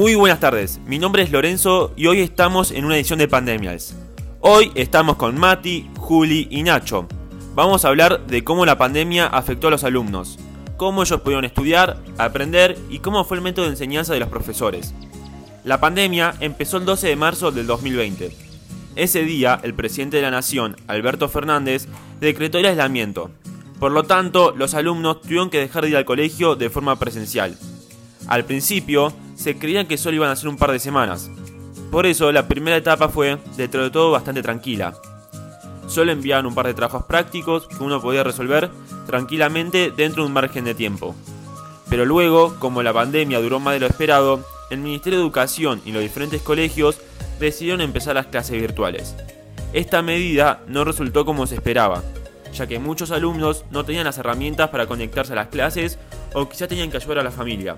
Muy buenas tardes, mi nombre es Lorenzo y hoy estamos en una edición de Pandemials. Hoy estamos con Mati, Juli y Nacho. Vamos a hablar de cómo la pandemia afectó a los alumnos, cómo ellos pudieron estudiar, aprender y cómo fue el método de enseñanza de los profesores. La pandemia empezó el 12 de marzo del 2020. Ese día, el presidente de la Nación, Alberto Fernández, decretó el aislamiento. Por lo tanto, los alumnos tuvieron que dejar de ir al colegio de forma presencial. Al principio, se creían que solo iban a ser un par de semanas. Por eso, la primera etapa fue, dentro de todo, bastante tranquila. Solo enviaban un par de trabajos prácticos que uno podía resolver tranquilamente dentro de un margen de tiempo. Pero luego, como la pandemia duró más de lo esperado, el Ministerio de Educación y los diferentes colegios decidieron empezar las clases virtuales. Esta medida no resultó como se esperaba, ya que muchos alumnos no tenían las herramientas para conectarse a las clases o quizás tenían que ayudar a la familia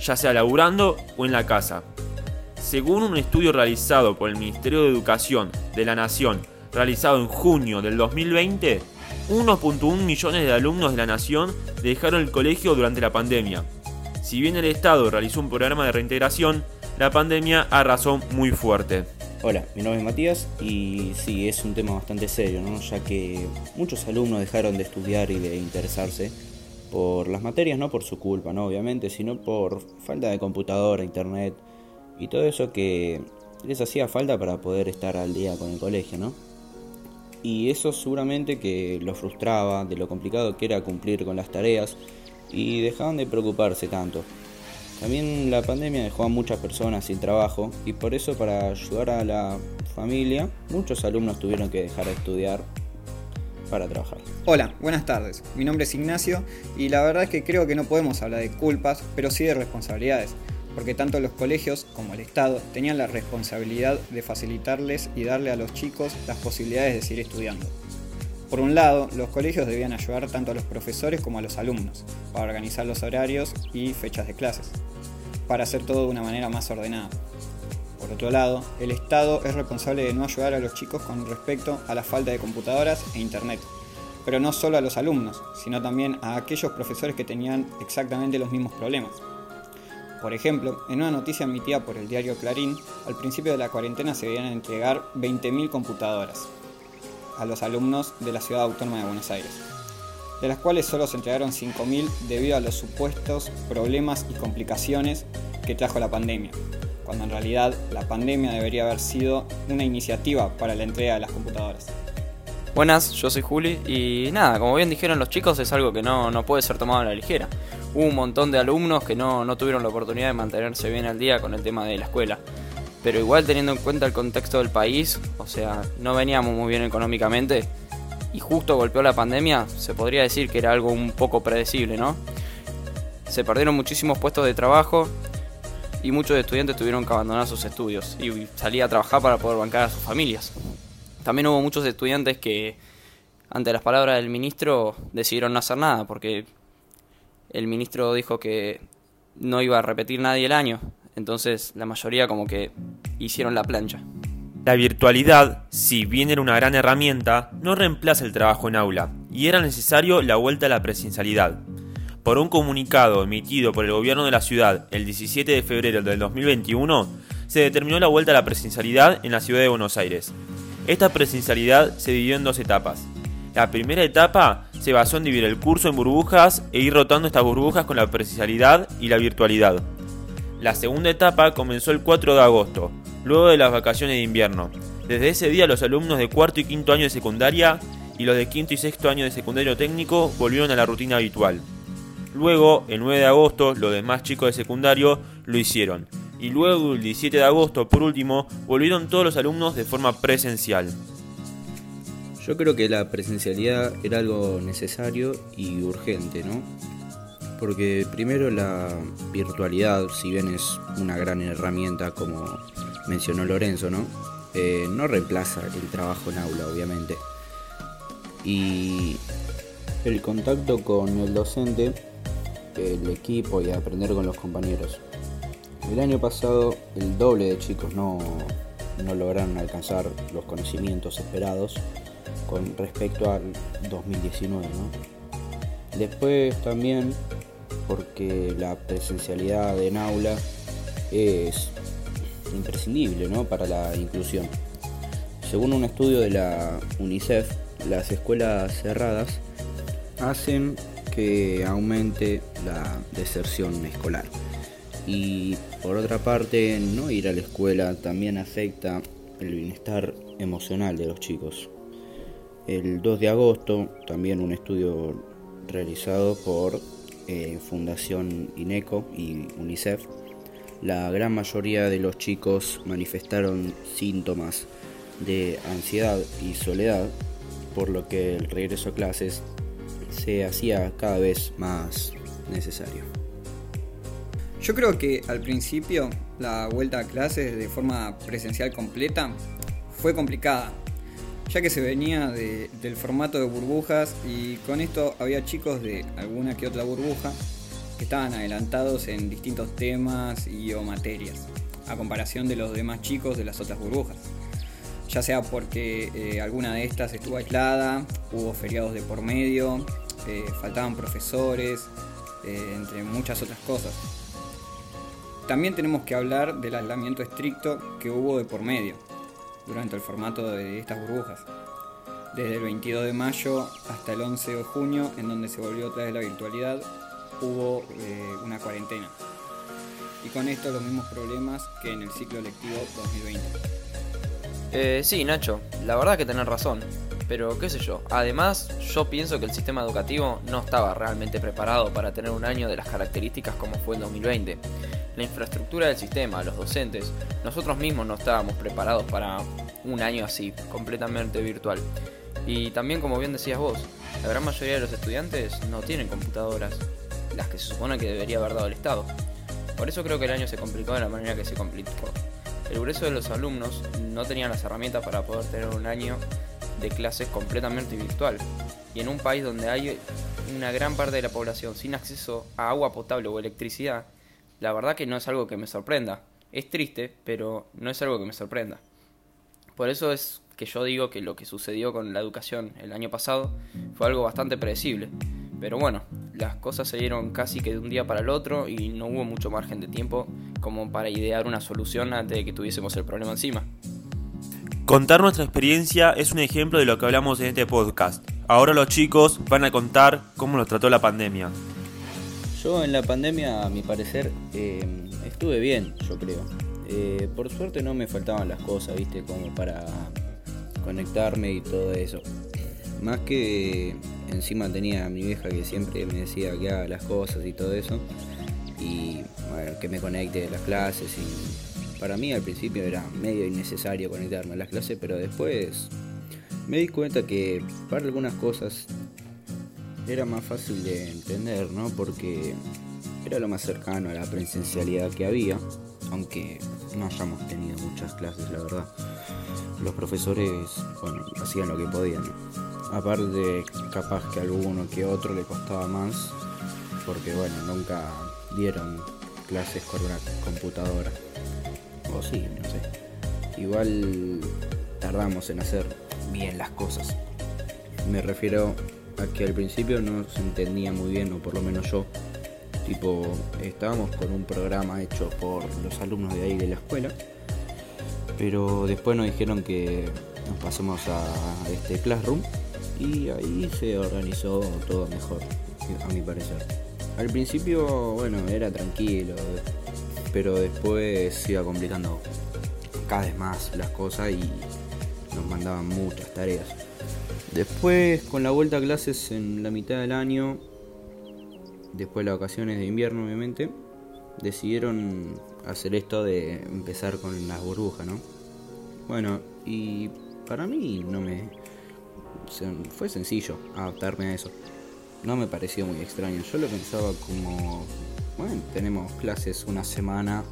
ya sea laburando o en la casa. Según un estudio realizado por el Ministerio de Educación de la Nación, realizado en junio del 2020, 1.1 millones de alumnos de la Nación dejaron el colegio durante la pandemia. Si bien el Estado realizó un programa de reintegración, la pandemia arrasó muy fuerte. Hola, mi nombre es Matías y sí, es un tema bastante serio, ya que muchos alumnos dejaron de estudiar y de interesarse por las materias, no por su culpa, ¿no? obviamente, sino por falta de computadora, internet y todo eso que les hacía falta para poder estar al día con el colegio, ¿no? Y eso seguramente que los frustraba de lo complicado que era cumplir con las tareas y dejaban de preocuparse tanto. También la pandemia dejó a muchas personas sin trabajo y por eso para ayudar a la familia muchos alumnos tuvieron que dejar de estudiar para trabajar. Hola, buenas tardes. Mi nombre es Ignacio y la verdad es que creo que no podemos hablar de culpas, pero sí de responsabilidades, porque tanto los colegios como el Estado tenían la responsabilidad de facilitarles y darle a los chicos las posibilidades de seguir estudiando. Por un lado, los colegios debían ayudar tanto a los profesores como a los alumnos, para organizar los horarios y fechas de clases, para hacer todo de una manera más ordenada. Por otro lado, el Estado es responsable de no ayudar a los chicos con respecto a la falta de computadoras e Internet. Pero no solo a los alumnos, sino también a aquellos profesores que tenían exactamente los mismos problemas. Por ejemplo, en una noticia emitida por el diario Clarín, al principio de la cuarentena se debían entregar 20.000 computadoras a los alumnos de la Ciudad Autónoma de Buenos Aires, de las cuales solo se entregaron 5.000 debido a los supuestos problemas y complicaciones que trajo la pandemia, cuando en realidad la pandemia debería haber sido una iniciativa para la entrega de las computadoras. Buenas, yo soy Juli y nada, como bien dijeron los chicos, es algo que no, puede ser tomado a la ligera. Hubo un montón de alumnos que no, no tuvieron la oportunidad de mantenerse bien al día con el tema de la escuela. Pero igual teniendo en cuenta el contexto del país, o sea, no veníamos muy bien económicamente y justo golpeó la pandemia, se podría decir que era algo un poco predecible, ¿no? Se perdieron muchísimos puestos de trabajo y muchos estudiantes tuvieron que abandonar sus estudios y salir a trabajar para poder bancar a sus familias. También hubo muchos estudiantes que, ante las palabras del ministro, decidieron no hacer nada porque el ministro dijo que no iba a repetir nadie el año. Entonces la mayoría como que hicieron la plancha. La virtualidad, si bien era una gran herramienta, no reemplaza el trabajo en aula, y era necesario la vuelta a la presencialidad. Por un comunicado emitido por el gobierno de la ciudad el 17 de febrero del 2021, se determinó la vuelta a la presencialidad en la ciudad de Buenos Aires. Esta presencialidad se dividió en dos etapas. La primera etapa se basó en dividir el curso en burbujas e ir rotando estas burbujas con la presencialidad y la virtualidad. La segunda etapa comenzó el 4 de agosto, luego de las vacaciones de invierno. Desde ese día los alumnos de cuarto y quinto año de secundaria y los de quinto y sexto año de secundario técnico volvieron a la rutina habitual. Luego, el 9 de agosto, los demás chicos de secundario lo hicieron. Y luego, el 17 de agosto, por último, volvieron todos los alumnos de forma presencial. Yo creo que la presencialidad era algo necesario y urgente, ¿no? Porque primero la virtualidad, si bien es una gran herramienta como mencionó Lorenzo, ¿no? Eh, no reemplaza el trabajo en aula, obviamente. Y el contacto con el docente el equipo y aprender con los compañeros. El año pasado el doble de chicos no, no lograron alcanzar los conocimientos esperados con respecto al 2019. Después también porque la presencialidad en aula es imprescindible ¿no? para la inclusión. Según un estudio de la UNICEF, las escuelas cerradas hacen que aumente la deserción escolar. Y por otra parte, no ir a la escuela también afecta el bienestar emocional de los chicos. El 2 de agosto, también un estudio realizado por eh, Fundación INECO y UNICEF, la gran mayoría de los chicos manifestaron síntomas de ansiedad y soledad, por lo que el regreso a clases se hacía cada vez más necesario. Yo creo que al principio la vuelta a clases de forma presencial completa fue complicada, ya que se venía del formato de burbujas y con esto había chicos de alguna que otra burbuja que estaban adelantados en distintos temas y o materias, a comparación de los demás chicos de las otras burbujas. Ya sea porque eh, alguna de estas estuvo aislada, hubo feriados de por medio, eh, faltaban profesores, eh, entre muchas otras cosas. También tenemos que hablar del aislamiento estricto que hubo de por medio durante el formato de estas burbujas. Desde el 22 de mayo hasta el 11 de junio, en donde se volvió otra vez la virtualidad, hubo eh, una cuarentena. Y con esto los mismos problemas que en el ciclo lectivo 2020. Eh, sí, Nacho, la verdad que tenés razón. Pero qué sé yo, además yo pienso que el sistema educativo no estaba realmente preparado para tener un año de las características como fue el 2020. La infraestructura del sistema, los docentes, nosotros mismos no estábamos preparados para un año así, completamente virtual. Y también como bien decías vos, la gran mayoría de los estudiantes no tienen computadoras, las que se supone que debería haber dado el Estado. Por eso creo que el año se complicó de la manera que se complicó. El grueso de los alumnos no tenían las herramientas para poder tener un año de clases completamente virtual. Y en un país donde hay una gran parte de la población sin acceso a agua potable o electricidad, la verdad que no es algo que me sorprenda. Es triste, pero no es algo que me sorprenda. Por eso es que yo digo que lo que sucedió con la educación el año pasado fue algo bastante predecible. Pero bueno, las cosas se dieron casi que de un día para el otro y no hubo mucho margen de tiempo como para idear una solución antes de que tuviésemos el problema encima. Contar nuestra experiencia es un ejemplo de lo que hablamos en este podcast. Ahora los chicos van a contar cómo los trató la pandemia. Yo en la pandemia, a mi parecer, eh, estuve bien, yo creo. Eh, por suerte no me faltaban las cosas, viste, como para conectarme y todo eso. Más que encima tenía a mi vieja que siempre me decía que haga las cosas y todo eso. Y bueno, que me conecte a las clases y para mí al principio era medio innecesario conectarme a las clases, pero después me di cuenta que para algunas cosas era más fácil de entender, ¿no? Porque era lo más cercano a la presencialidad que había, aunque no hayamos tenido muchas clases, la verdad. Los profesores, bueno, hacían lo que podían. Aparte, capaz que a alguno que otro le costaba más, porque bueno, nunca dieron clases con una computadora. O sí, no sé. Igual tardamos en hacer bien las cosas. Me refiero a que al principio no se entendía muy bien, o por lo menos yo. Tipo, estábamos con un programa hecho por los alumnos de ahí de la escuela. Pero después nos dijeron que nos pasamos a este Classroom y ahí se organizó todo mejor, a mi parecer. Al principio, bueno, era tranquilo, pero después se iba complicando cada vez más las cosas y nos mandaban muchas tareas. Después, con la vuelta a clases en la mitad del año, después de las vacaciones de invierno, obviamente, decidieron hacer esto de empezar con las burbujas, ¿no? Bueno, y para mí no me. Fue sencillo adaptarme a eso. No me pareció muy extraño. Yo lo pensaba como bueno, tenemos clases una semana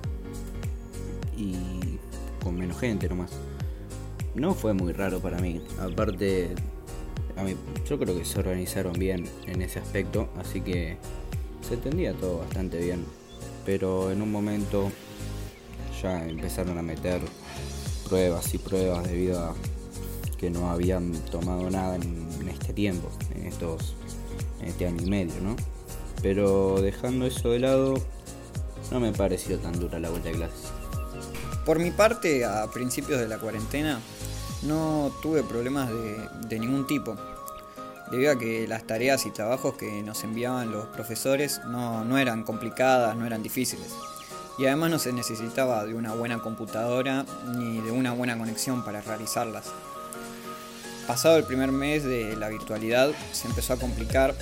y con menos gente nomás. No fue muy raro para mí. Aparte, a mí, yo creo que se organizaron bien en ese aspecto, así que se entendía todo bastante bien. Pero en un momento ya empezaron a meter pruebas y pruebas debido a que no habían tomado nada en, este tiempo, en estos en este año y medio, ¿no? Pero dejando eso de lado, no me pareció tan dura la vuelta de clases. Por mi parte, a principios de la cuarentena, no tuve problemas de, ningún tipo, debido a que las tareas y trabajos que nos enviaban los profesores no, no eran complicadas, no eran difíciles. Y además no se necesitaba de una buena computadora ni de una buena conexión para realizarlas. Pasado el primer mes de la virtualidad se empezó a complicar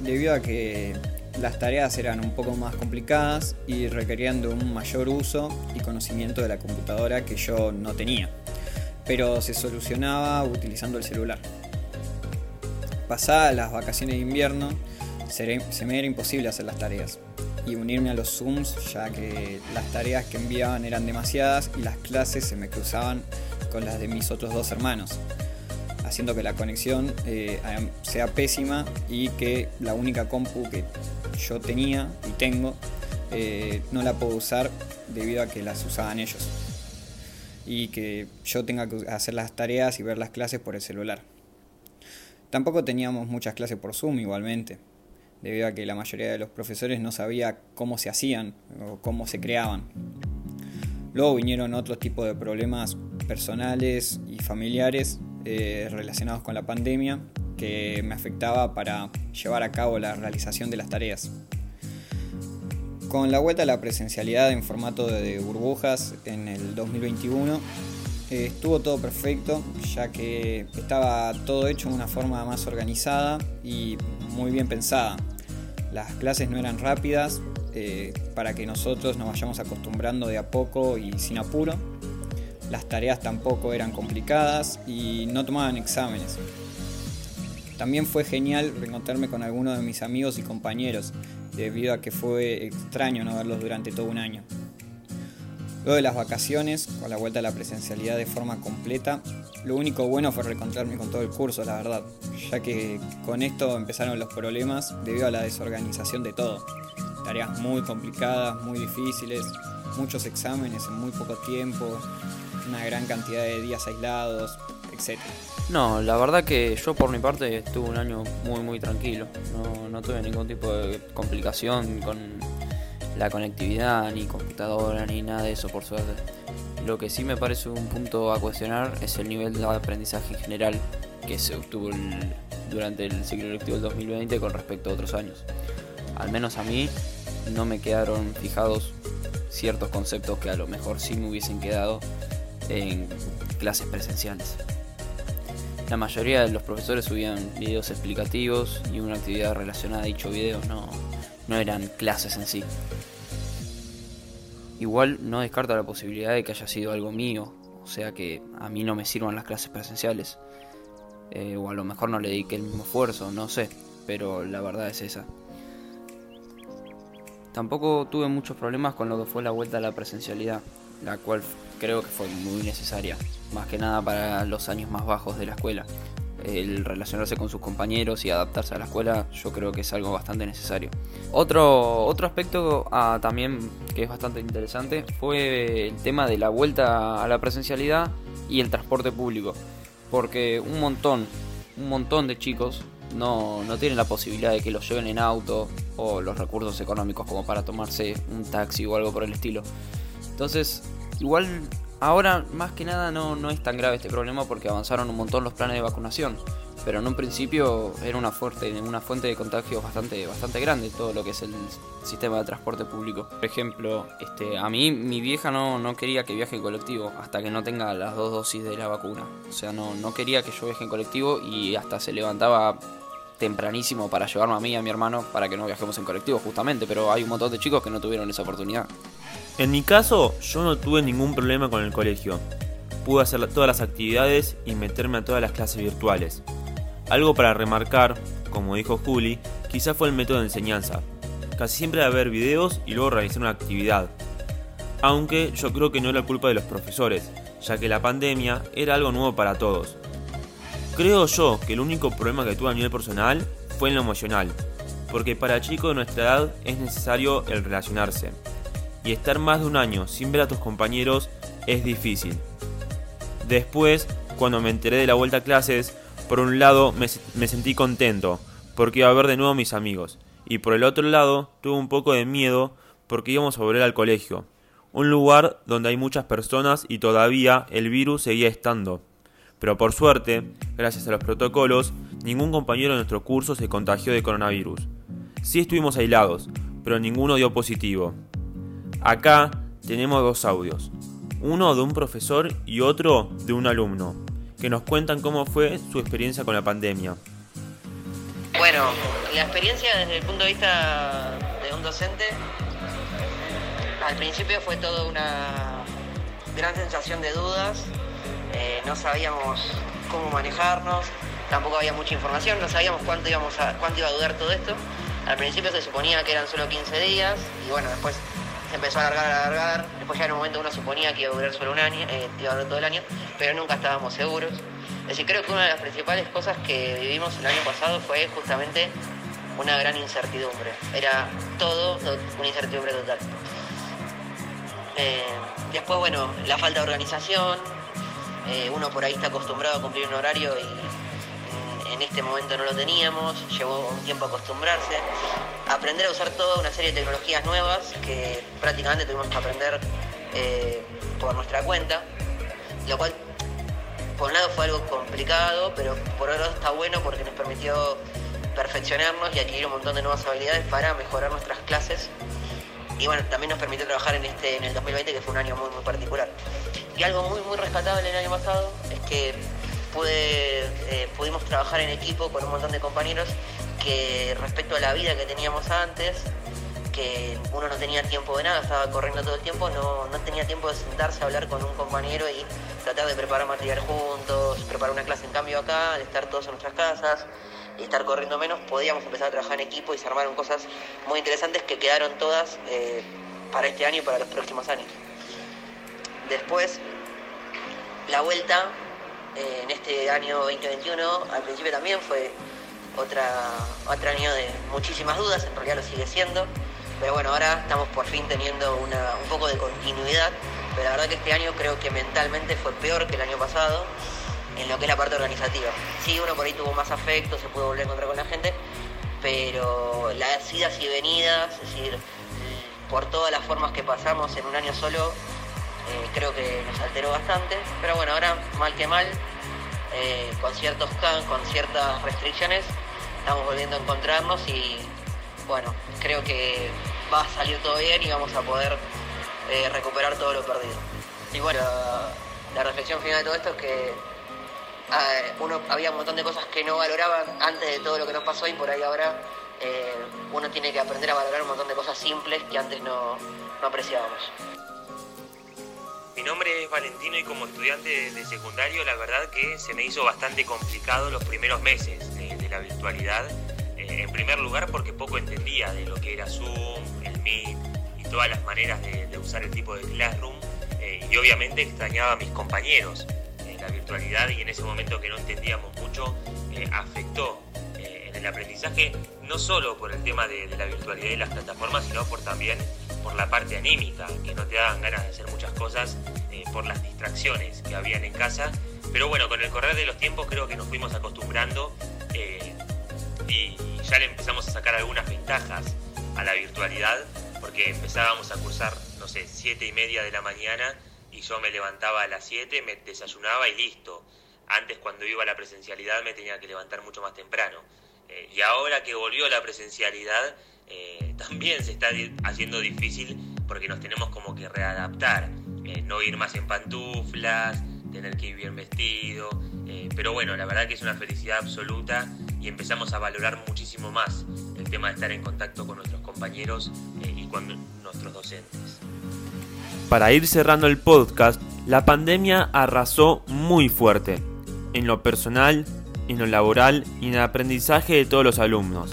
debido a que las tareas eran un poco más complicadas y requerían de un mayor uso y conocimiento de la computadora que yo no tenía, pero se solucionaba utilizando el celular. Pasadas las vacaciones de invierno, se me era imposible hacer las tareas y unirme a los Zooms ya que las tareas que enviaban eran demasiadas y las clases se me cruzaban con las de mis otros dos hermanos haciendo que la conexión eh, sea pésima y que la única compu que yo tenía y tengo eh, no la puedo usar debido a que las usaban ellos y que yo tenga que hacer las tareas y ver las clases por el celular. Tampoco teníamos muchas clases por Zoom igualmente, debido a que la mayoría de los profesores no sabía cómo se hacían o cómo se creaban. Luego vinieron otros tipos de problemas personales y familiares eh, relacionados con la pandemia que me afectaba para llevar a cabo la realización de las tareas. Con la vuelta a la presencialidad en formato de burbujas en el 2021, eh, estuvo todo perfecto, ya que estaba todo hecho de una forma más organizada y muy bien pensada. Las clases no eran rápidas, eh, para que nosotros nos vayamos acostumbrando de a poco y sin apuro. Las tareas tampoco eran complicadas y no tomaban exámenes. También fue genial reencontrarme con algunos de mis amigos y compañeros, debido a que fue extraño no verlos durante todo un año. Luego de las vacaciones, con la vuelta a la presencialidad de forma completa, lo único bueno fue reencontrarme con todo el curso, la verdad, ya que con esto empezaron los problemas debido a la desorganización de todo. Tareas muy complicadas, muy difíciles, muchos exámenes en muy poco tiempo, una gran cantidad de días aislados, etc. No, la verdad que yo por mi parte estuve un año muy muy tranquilo. No, no tuve ningún tipo de complicación con la conectividad, ni computadora, ni nada de eso por suerte. Lo que sí me parece un punto a cuestionar es el nivel de aprendizaje en general que se obtuvo durante el ciclo lectivo del 2020 con respecto a otros años. Al menos a mí no me quedaron fijados ciertos conceptos que a lo mejor sí me hubiesen quedado en clases presenciales. La mayoría de los profesores subían videos explicativos y una actividad relacionada a dicho video, no, no eran clases en sí. Igual no descarta la posibilidad de que haya sido algo mío, o sea que a mí no me sirvan las clases presenciales. Eh, o a lo mejor no le dediqué el mismo esfuerzo, no sé, pero la verdad es esa. Tampoco tuve muchos problemas con lo que fue la vuelta a la presencialidad, la cual creo que fue muy necesaria, más que nada para los años más bajos de la escuela. El relacionarse con sus compañeros y adaptarse a la escuela yo creo que es algo bastante necesario. Otro, otro aspecto ah, también que es bastante interesante fue el tema de la vuelta a la presencialidad y el transporte público. Porque un montón, un montón de chicos no, no tienen la posibilidad de que los lleven en auto o los recursos económicos como para tomarse un taxi o algo por el estilo. Entonces, igual ahora más que nada no, no es tan grave este problema porque avanzaron un montón los planes de vacunación. Pero en un principio era una fuerte, una fuente de contagios bastante, bastante grande todo lo que es el sistema de transporte público. Por ejemplo, este, a mí mi vieja no, no quería que viaje en colectivo hasta que no tenga las dos dosis de la vacuna. O sea, no, no quería que yo viaje en colectivo y hasta se levantaba tempranísimo para llevarme a mí y a mi hermano para que no viajemos en colectivo justamente, pero hay un montón de chicos que no tuvieron esa oportunidad. En mi caso, yo no tuve ningún problema con el colegio. Pude hacer todas las actividades y meterme a todas las clases virtuales. Algo para remarcar, como dijo Juli, quizá fue el método de enseñanza. Casi siempre a ver videos y luego realizar una actividad. Aunque yo creo que no era culpa de los profesores, ya que la pandemia era algo nuevo para todos. Creo yo que el único problema que tuve a nivel personal fue en lo emocional, porque para chicos de nuestra edad es necesario el relacionarse, y estar más de un año sin ver a tus compañeros es difícil. Después, cuando me enteré de la vuelta a clases, por un lado me, sentí contento, porque iba a ver de nuevo a mis amigos, y por el otro lado tuve un poco de miedo porque íbamos a volver al colegio, un lugar donde hay muchas personas y todavía el virus seguía estando. Pero por suerte, gracias a los protocolos, ningún compañero de nuestro curso se contagió de coronavirus. Sí estuvimos aislados, pero ninguno dio positivo. Acá tenemos dos audios, uno de un profesor y otro de un alumno, que nos cuentan cómo fue su experiencia con la pandemia. Bueno, la experiencia desde el punto de vista de un docente, al principio fue toda una gran sensación de dudas, eh, no sabíamos cómo manejarnos, tampoco había mucha información, no sabíamos cuánto, íbamos a, cuánto iba a durar todo esto. Al principio se suponía que eran solo 15 días y bueno, después empezó a alargar, a alargar. Después ya en un momento uno suponía que iba a durar solo un año, eh, todo el año, pero nunca estábamos seguros. Es decir, creo que una de las principales cosas que vivimos el año pasado fue justamente una gran incertidumbre. Era todo una incertidumbre total. Eh, después, bueno, la falta de organización. Eh, uno por ahí está acostumbrado a cumplir un horario y en este momento no lo teníamos, llevó un tiempo acostumbrarse, aprender a usar toda una serie de tecnologías nuevas que prácticamente tuvimos que aprender eh, por nuestra cuenta, lo cual por un lado fue algo complicado, pero por otro está bueno porque nos permitió perfeccionarnos y adquirir un montón de nuevas habilidades para mejorar nuestras clases. Y bueno, también nos permitió trabajar en este en el 2020 que fue un año muy muy particular. Y algo muy muy rescatable el año pasado es que eh, pudimos trabajar en equipo con un montón de compañeros que respecto a la vida que teníamos antes, que uno no tenía tiempo de nada, estaba corriendo todo el tiempo, no, no tenía tiempo de sentarse a hablar con un compañero y tratar de preparar material juntos, preparar una clase en cambio acá, de estar todos en nuestras casas y estar corriendo menos, podíamos empezar a trabajar en equipo y se armaron cosas muy interesantes que quedaron todas eh, para este año y para los próximos años. Después, la vuelta eh, en este año 2021, al principio también fue otra, otro año de muchísimas dudas, en realidad lo sigue siendo, pero bueno, ahora estamos por fin teniendo una, un poco de continuidad, pero la verdad que este año creo que mentalmente fue peor que el año pasado en lo que es la parte organizativa. Sí, uno por ahí tuvo más afecto, se pudo volver a encontrar con la gente, pero las idas y venidas, es decir, por todas las formas que pasamos en un año solo, eh, creo que nos alteró bastante, pero bueno, ahora mal que mal, eh, con ciertos con ciertas restricciones, estamos volviendo a encontrarnos y bueno, creo que va a salir todo bien y vamos a poder eh, recuperar todo lo perdido. Y bueno, la, reflexión final de todo esto es que uno había un montón de cosas que no valoraban antes de todo lo que nos pasó y por ahí ahora uno tiene que aprender a valorar un montón de cosas simples que antes no, no apreciábamos. Mi nombre es Valentino y como estudiante de secundario la verdad que se me hizo bastante complicado los primeros meses de, la virtualidad. Eh, en primer lugar porque poco entendía de lo que era Zoom, el Meet y todas las maneras de, usar el tipo de Classroom. Eh, y obviamente extrañaba a mis compañeros. en la virtualidad y en ese momento que no entendíamos mucho eh, afectó en el aprendizaje no solo por el tema de, la virtualidad y las plataformas, sino por también por la parte anímica, que no te daban ganas de hacer muchas cosas eh, por las distracciones que habían en casa. Pero bueno, con el correr de los tiempos creo que nos fuimos acostumbrando eh, y ya le empezamos a sacar algunas ventajas a la virtualidad, porque empezábamos a cursar, no sé, siete y media de la mañana y yo me levantaba a las 7, me desayunaba y listo. Antes cuando iba a la presencialidad me tenía que levantar mucho más temprano. Eh, y ahora que volvió la presencialidad, eh, también se está haciendo difícil porque nos tenemos como que readaptar, eh, no ir más en pantuflas, tener que ir bien vestido, pero bueno, la verdad que es una felicidad absoluta y empezamos a valorar muchísimo más el tema de estar en contacto con nuestros compañeros y con nuestros docentes. Para ir cerrando el podcast, la pandemia arrasó muy fuerte, en lo personal, en lo laboral y en el aprendizaje de todos los alumnos.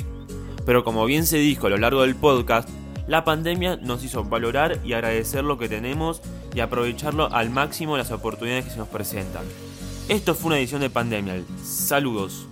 Pero como bien se dijo a lo largo del podcast, la pandemia nos hizo valorar y agradecer lo que tenemos y aprovecharlo al máximo las oportunidades que se nos presentan. Esto fue una edición de Pandemial. Saludos.